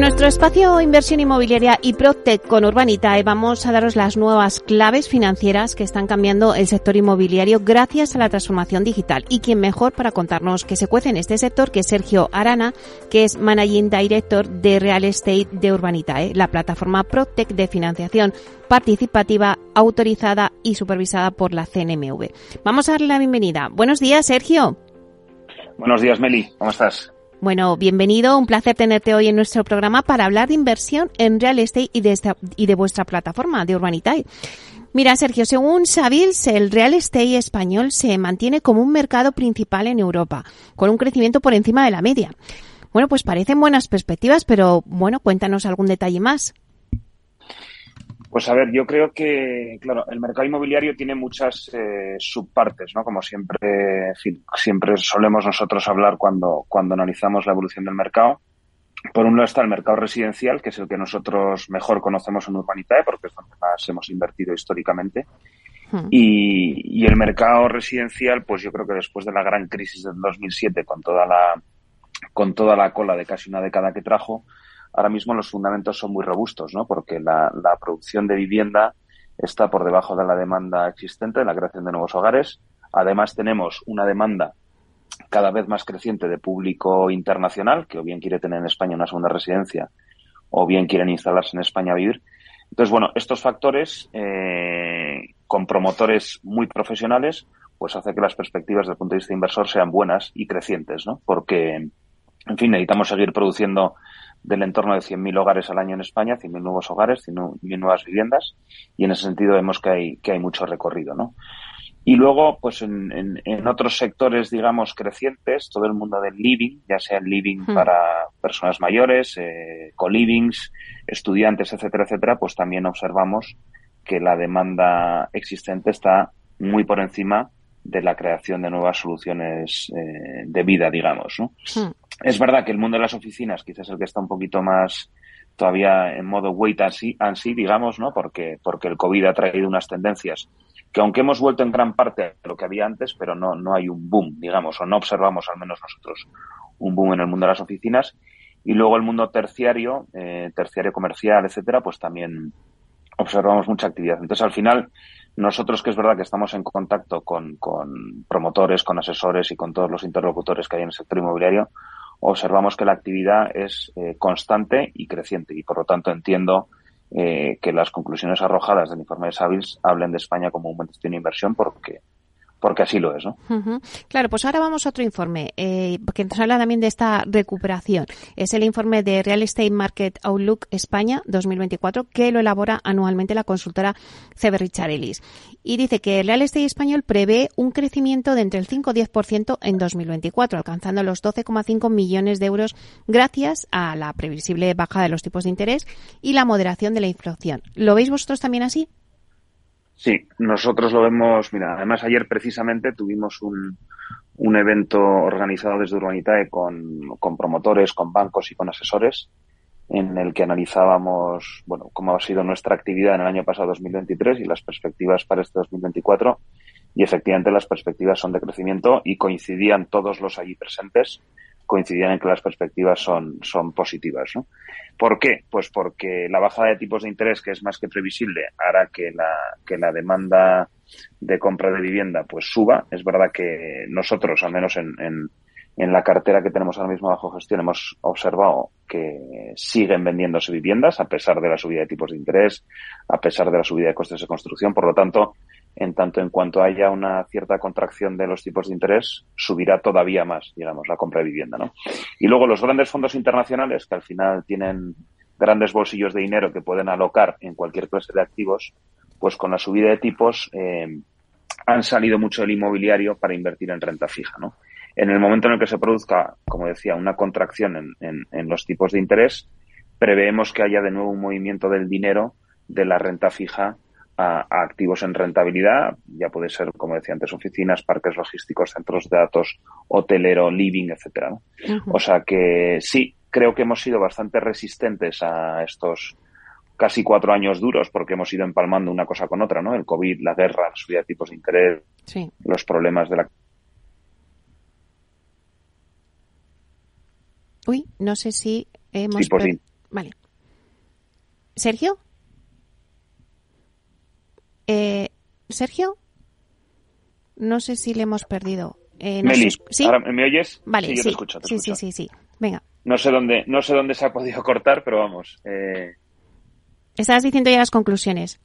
En nuestro espacio Inversión Inmobiliaria y Protec con Urbanitae vamos a daros las nuevas claves financieras que están cambiando el sector inmobiliario gracias a la transformación digital. Y quien mejor para contarnos qué se cuece en este sector que Sergio Arana, que es Managing Director de Real Estate de Urbanitae, la plataforma Protec de financiación participativa autorizada y supervisada por la CNMV. Vamos a darle la bienvenida. Buenos días, Sergio. Buenos días, Meli. ¿Cómo estás? Bueno, bienvenido, un placer tenerte hoy en nuestro programa para hablar de inversión en real estate y de, esta, y de vuestra plataforma de Urbanitae. Mira, Sergio, según Savils, el real estate español se mantiene como un mercado principal en Europa, con un crecimiento por encima de la media. Bueno, pues parecen buenas perspectivas, pero bueno, cuéntanos algún detalle más. Pues a ver, yo creo que, claro, el mercado inmobiliario tiene muchas eh, subpartes, ¿no? Como siempre, siempre solemos nosotros hablar cuando, cuando analizamos la evolución del mercado. Por un lado está el mercado residencial, que es el que nosotros mejor conocemos en Urbanitae, porque es donde más hemos invertido históricamente. Hmm. Y, y, el mercado residencial, pues yo creo que después de la gran crisis del 2007, con toda la, con toda la cola de casi una década que trajo, ahora mismo los fundamentos son muy robustos, ¿no? Porque la, producción de vivienda está por debajo de la demanda existente, la creación de nuevos hogares. Además, tenemos una demanda cada vez más creciente de público internacional, que o bien quiere tener en España una segunda residencia, o bien quieren instalarse en España a vivir. Entonces, bueno, estos factores, eh, con promotores muy profesionales, pues hace que las perspectivas desde el punto de vista inversor sean buenas y crecientes, ¿no? Porque, en fin, necesitamos seguir produciendo del entorno de 100.000 hogares al año en España, 100.000 nuevos hogares, 100.000 nuevas viviendas, y en ese sentido vemos que hay, que hay mucho recorrido, ¿no? Y luego, pues en, en, otros sectores, digamos, crecientes, todo el mundo del living, ya sea el living hmm. para personas mayores, eh, co-livings, estudiantes, etcétera, etcétera, pues también observamos que la demanda existente está muy por encima de la creación de nuevas soluciones eh, de vida, digamos, ¿no? Hmm. Es verdad que el mundo de las oficinas quizás es el que está un poquito más todavía en modo wait and see, digamos, ¿no? Porque, porque el COVID ha traído unas tendencias que aunque hemos vuelto en gran parte a lo que había antes, pero no, no hay un boom, digamos, o no observamos al menos nosotros un boom en el mundo de las oficinas. Y luego el mundo terciario, eh, terciario comercial, etcétera, pues también observamos mucha actividad. Entonces, al final, nosotros que es verdad que estamos en contacto con, con promotores, con asesores y con todos los interlocutores que hay en el sector inmobiliario, observamos que la actividad es eh, constante y creciente y por lo tanto entiendo eh, que las conclusiones arrojadas del informe de Savils hablen de España como un buen destino de inversión porque porque así lo es, ¿no? Claro, pues ahora vamos a otro informe, eh, que nos habla también de esta recuperación. Es el informe de Real Estate Market Outlook España 2024, que lo elabora anualmente la consultora CB Richard Ellis. Y dice que el Real Estate español prevé un crecimiento de entre el 5 y 10% en 2024, alcanzando los 12,5 millones de euros gracias a la previsible baja de los tipos de interés y la moderación de la inflación. ¿Lo veis vosotros también así? Sí, nosotros lo vemos, mira, además ayer precisamente tuvimos un, un evento organizado desde Urbanitae con, con promotores, con bancos y con asesores en el que analizábamos, bueno, cómo ha sido nuestra actividad en el año pasado 2023 y las perspectivas para este 2024. Y efectivamente las perspectivas son de crecimiento y coincidían todos los allí presentes coincidían en que las perspectivas son, son positivas. ¿no? ¿Por qué? Pues porque la bajada de tipos de interés, que es más que previsible, hará que la, que la demanda de compra de vivienda pues suba. Es verdad que nosotros, al menos en, en, en la cartera que tenemos ahora mismo bajo gestión, hemos observado que siguen vendiéndose viviendas a pesar de la subida de tipos de interés, a pesar de la subida de costes de construcción. Por lo tanto, en tanto en cuanto haya una cierta contracción de los tipos de interés, subirá todavía más, digamos, la compra de vivienda, ¿no? Y luego los grandes fondos internacionales, que al final tienen grandes bolsillos de dinero que pueden alocar en cualquier clase de activos, pues con la subida de tipos eh, han salido mucho del inmobiliario para invertir en renta fija, ¿no? En el momento en el que se produzca, como decía, una contracción en, en los tipos de interés, preveemos que haya de nuevo un movimiento del dinero de la renta fija a, activos en rentabilidad, ya puede ser, como decía antes, oficinas, parques logísticos, centros de datos, hotelero, living, etcétera. O sea que sí, creo que hemos sido bastante resistentes a estos casi cuatro años duros porque hemos ido empalmando una cosa con otra, ¿no? El COVID, la guerra, la subida de tipos de interés, los problemas de la Uy, no sé si hemos... Vale. ¿Sergio? Eh, Sergio, no sé si le hemos perdido. Eh, ¿Sí? ¿me oyes? Vale, sí, yo Te escucho, sí, sí, sí, sí. Venga. No sé dónde, no sé dónde se ha podido cortar, pero vamos. Eh... Estabas diciendo ya las conclusiones.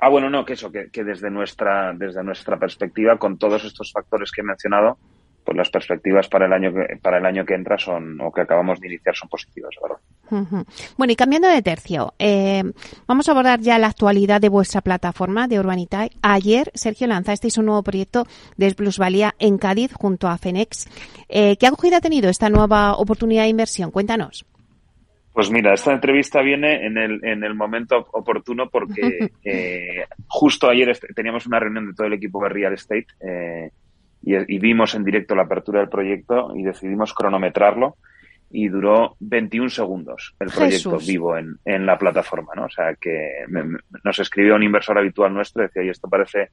Ah, bueno, no, que eso, que, desde nuestra, desde nuestra perspectiva, con todos estos factores que he mencionado, pues las perspectivas para el año que, para el año que entra son o que acabamos de iniciar son positivas, ¿verdad? Bueno, y cambiando de tercio, eh, vamos a abordar ya la actualidad de vuestra plataforma de Urbanitae. Ayer, Sergio, lanzasteis un nuevo proyecto de Plusvalía en Cádiz junto a Fenex. Eh, ¿Qué acogida ha tenido esta nueva oportunidad de inversión? Cuéntanos. Pues mira, esta entrevista viene en el, en el momento oportuno porque eh, justo ayer teníamos una reunión de todo el equipo de Real Estate eh, y, vimos en directo la apertura del proyecto y decidimos cronometrarlo y duró 21 segundos el proyecto vivo en, en, la plataforma, ¿no? O sea, que nos escribió un inversor habitual nuestro y decía, y esto parece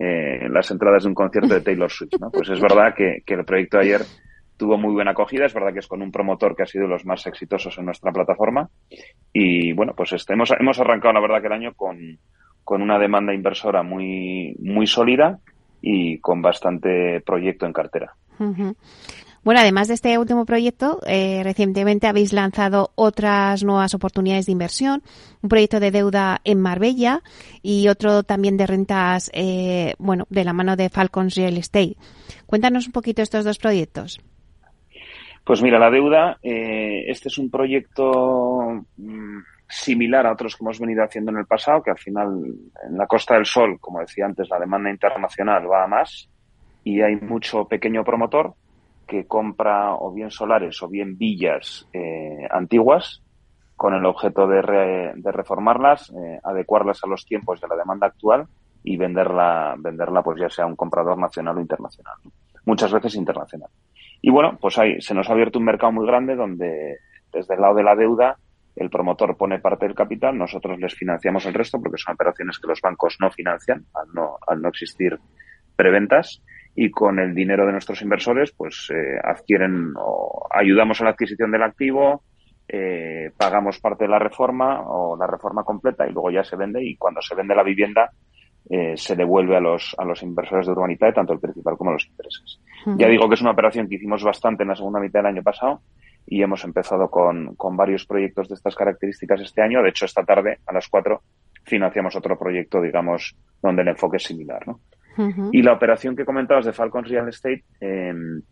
eh, las entradas de un concierto de Taylor Swift, ¿no? Pues es verdad que, que el proyecto ayer tuvo muy buena acogida. Es verdad que es con un promotor que ha sido los más exitosos en nuestra plataforma. Y bueno, pues este, hemos, hemos arrancado, la verdad, que el año con, con una demanda inversora muy, muy sólida y con bastante proyecto en cartera. Bueno, además de este último proyecto, eh, recientemente habéis lanzado otras nuevas oportunidades de inversión, un proyecto de deuda en Marbella y otro también de rentas, eh, bueno, de la mano de Falcons Real Estate. Cuéntanos un poquito estos dos proyectos. Pues mira, la deuda, eh, este es un proyecto mm, similar a otros que hemos venido haciendo en el pasado, que al final en la Costa del Sol, como decía antes, la demanda internacional va a más y hay mucho pequeño promotor que compra o bien solares o bien villas eh, antiguas con el objeto de, reformarlas, eh, adecuarlas a los tiempos de la demanda actual y venderla, venderla pues ya sea un comprador nacional o internacional. Muchas veces internacional. Y bueno, pues ahí se nos ha abierto un mercado muy grande donde desde el lado de la deuda el promotor pone parte del capital, nosotros les financiamos el resto porque son operaciones que los bancos no financian al no, al no existir preventas y con el dinero de nuestros inversores pues eh, adquieren o ayudamos a la adquisición del activo, eh, pagamos parte de la reforma o la reforma completa y luego ya se vende y cuando se vende la vivienda eh, se devuelve a los, a los inversores de Urbanitae, tanto el principal como los intereses. Ya digo que es una operación que hicimos bastante en la segunda mitad del año pasado y hemos empezado con, con varios proyectos de estas características este año. De hecho, esta tarde, a las cuatro, financiamos otro proyecto, digamos, donde el enfoque es similar. ¿no? Y la operación que comentabas de Falcons Real Estate, em,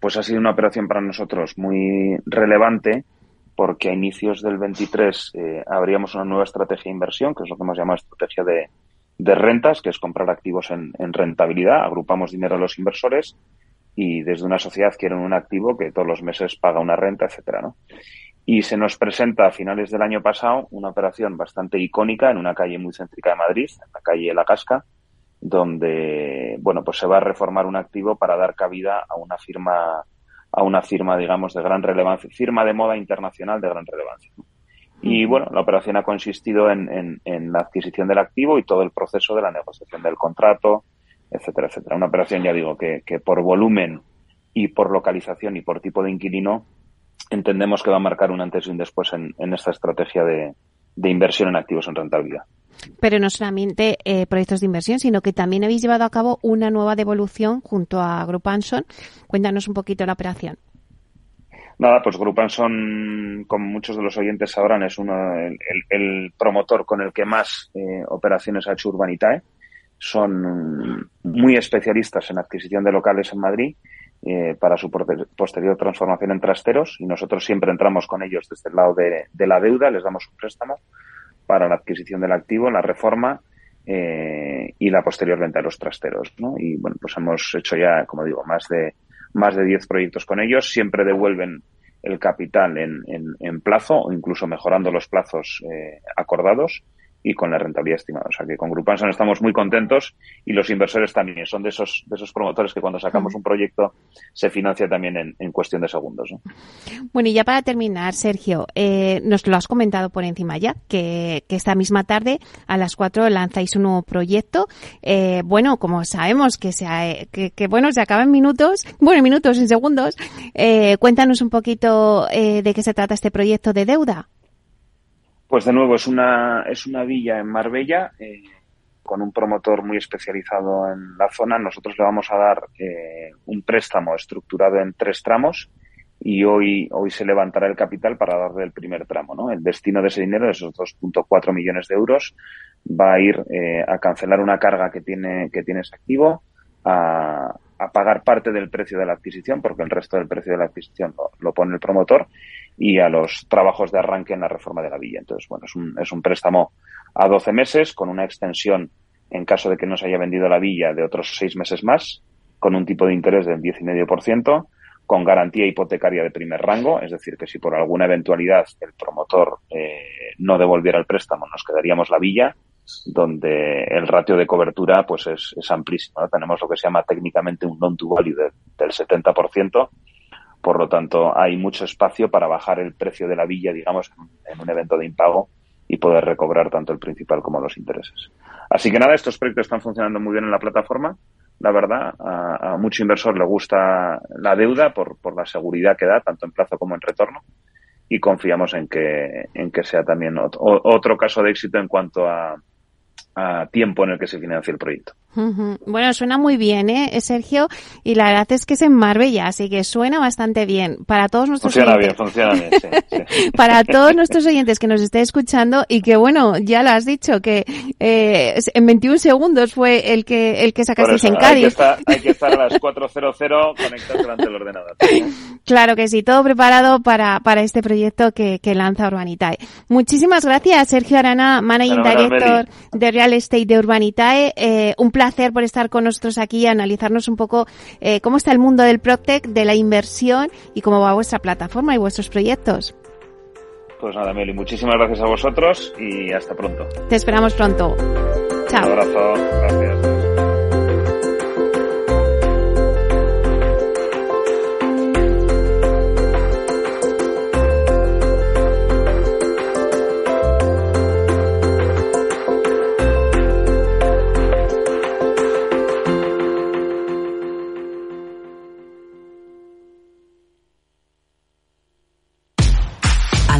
pues ha sido una operación para nosotros muy relevante porque a inicios del 23 eh, abríamos una nueva estrategia de inversión, que es lo que hemos llamado estrategia de, de rentas, que es comprar activos en, rentabilidad. Agrupamos dinero a los inversores y desde una sociedad quieren un activo que todos los meses paga una renta, etcétera, ¿no? Y se nos presenta a finales del año pasado una operación bastante icónica en una calle muy céntrica de Madrid, en la calle La Casca, donde, bueno, pues se va a reformar un activo para dar cabida a una firma, a una firma, digamos, de gran relevancia, firma de moda internacional de gran relevancia. Y bueno, la operación ha consistido en, en, la adquisición del activo y todo el proceso de la negociación del contrato, etcétera, etcétera. Una operación, ya digo, que, que por volumen y por localización y por tipo de inquilino entendemos que va a marcar un antes y un después en, en esta estrategia de, de, inversión en activos en rentabilidad. Pero no solamente eh, proyectos de inversión, sino que también habéis llevado a cabo una nueva devolución junto a Group Anson. Cuéntanos un poquito la operación. Nada, pues Grupanson, como muchos de los oyentes sabrán, es uno, el, promotor con el que más eh, operaciones ha hecho Urbanitae. Son muy especialistas en adquisición de locales en Madrid eh, para su posterior transformación en trasteros y nosotros siempre entramos con ellos desde el lado de, la deuda, les damos un préstamo para la adquisición del activo, la reforma eh, y la posterior venta de los trasteros. ¿no? Y bueno, pues hemos hecho ya, como digo, más de más de 10 proyectos con ellos, siempre devuelven el capital en, en, en plazo o incluso mejorando los plazos eh, acordados y con la rentabilidad estimada. O sea que con Grupanson estamos muy contentos y los inversores también son de esos, de esos promotores que cuando sacamos un proyecto se financia también en, en cuestión de segundos. Bueno, y ya para terminar, Sergio, eh, nos lo has comentado por encima ya, que, que esta misma tarde a las 4 lanzáis un nuevo proyecto. Eh, bueno, como sabemos que, se, que, que, bueno, se acaba en minutos, bueno, en minutos, en segundos, eh, cuéntanos un poquito eh, de qué se trata este proyecto de deuda. Pues de nuevo, es una, es una villa en Marbella, eh, con un promotor muy especializado en la zona. Nosotros le vamos a dar eh, un préstamo estructurado en tres tramos y hoy, hoy se levantará el capital para darle el primer tramo. ¿no? El destino de ese dinero, de esos 2.4 millones de euros, va a ir eh, a cancelar una carga que tiene, que tiene ese activo, a, a pagar parte del precio de la adquisición, porque el resto del precio de la adquisición lo, pone el promotor, y a los trabajos de arranque en la reforma de la villa. Entonces, bueno, es un, es un préstamo a 12 meses con una extensión en caso de que no se haya vendido la villa de otros seis meses más, con un tipo de interés del 10,5%, con garantía hipotecaria de primer rango, es decir, que si por alguna eventualidad el promotor eh, no devolviera el préstamo, nos quedaríamos la villa donde el ratio de cobertura pues es, es amplísimo. Tenemos lo que se llama técnicamente un non to value del 70%, por lo tanto hay mucho espacio para bajar el precio de la villa, digamos, en un evento de impago y poder recobrar tanto el principal como los intereses. Así que nada, estos proyectos están funcionando muy bien en la plataforma. La verdad, a, mucho inversor le gusta la deuda por, la seguridad que da, tanto en plazo como en retorno y confiamos en que, en que sea también otro caso de éxito en cuanto a, tiempo en el que se financia el proyecto. Bueno, suena muy bien, ¿eh, Sergio? Y la verdad es que es en Marbella, así que suena bastante bien. Para todos nuestros funciona bien, funciona bien, sí, Para todos nuestros oyentes que nos estén escuchando y que, bueno, ya lo has dicho, que eh, en 21 segundos fue el que el que sacasteis en Cádiz. Hay que, estar, hay que estar a las 4.00 conectados delante del ordenador. Claro que sí, todo preparado para, para este proyecto que, que lanza Urbanitae. Muchísimas gracias, Sergio Arana, Managing Director de Real Estate de Urbanitae. Eh, un placer por estar con nosotros aquí y analizarnos un poco eh, cómo está el mundo del PropTech, de la inversión y cómo va vuestra plataforma y vuestros proyectos. Pues nada, Meli, muchísimas gracias a vosotros y hasta pronto. Te esperamos pronto. Chao. Un abrazo, gracias.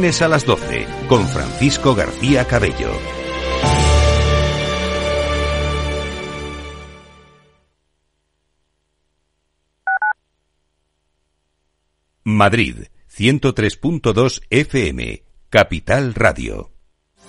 lunes a las 12, con Francisco García Cabello. Madrid, 103.2 FM, Capital Radio.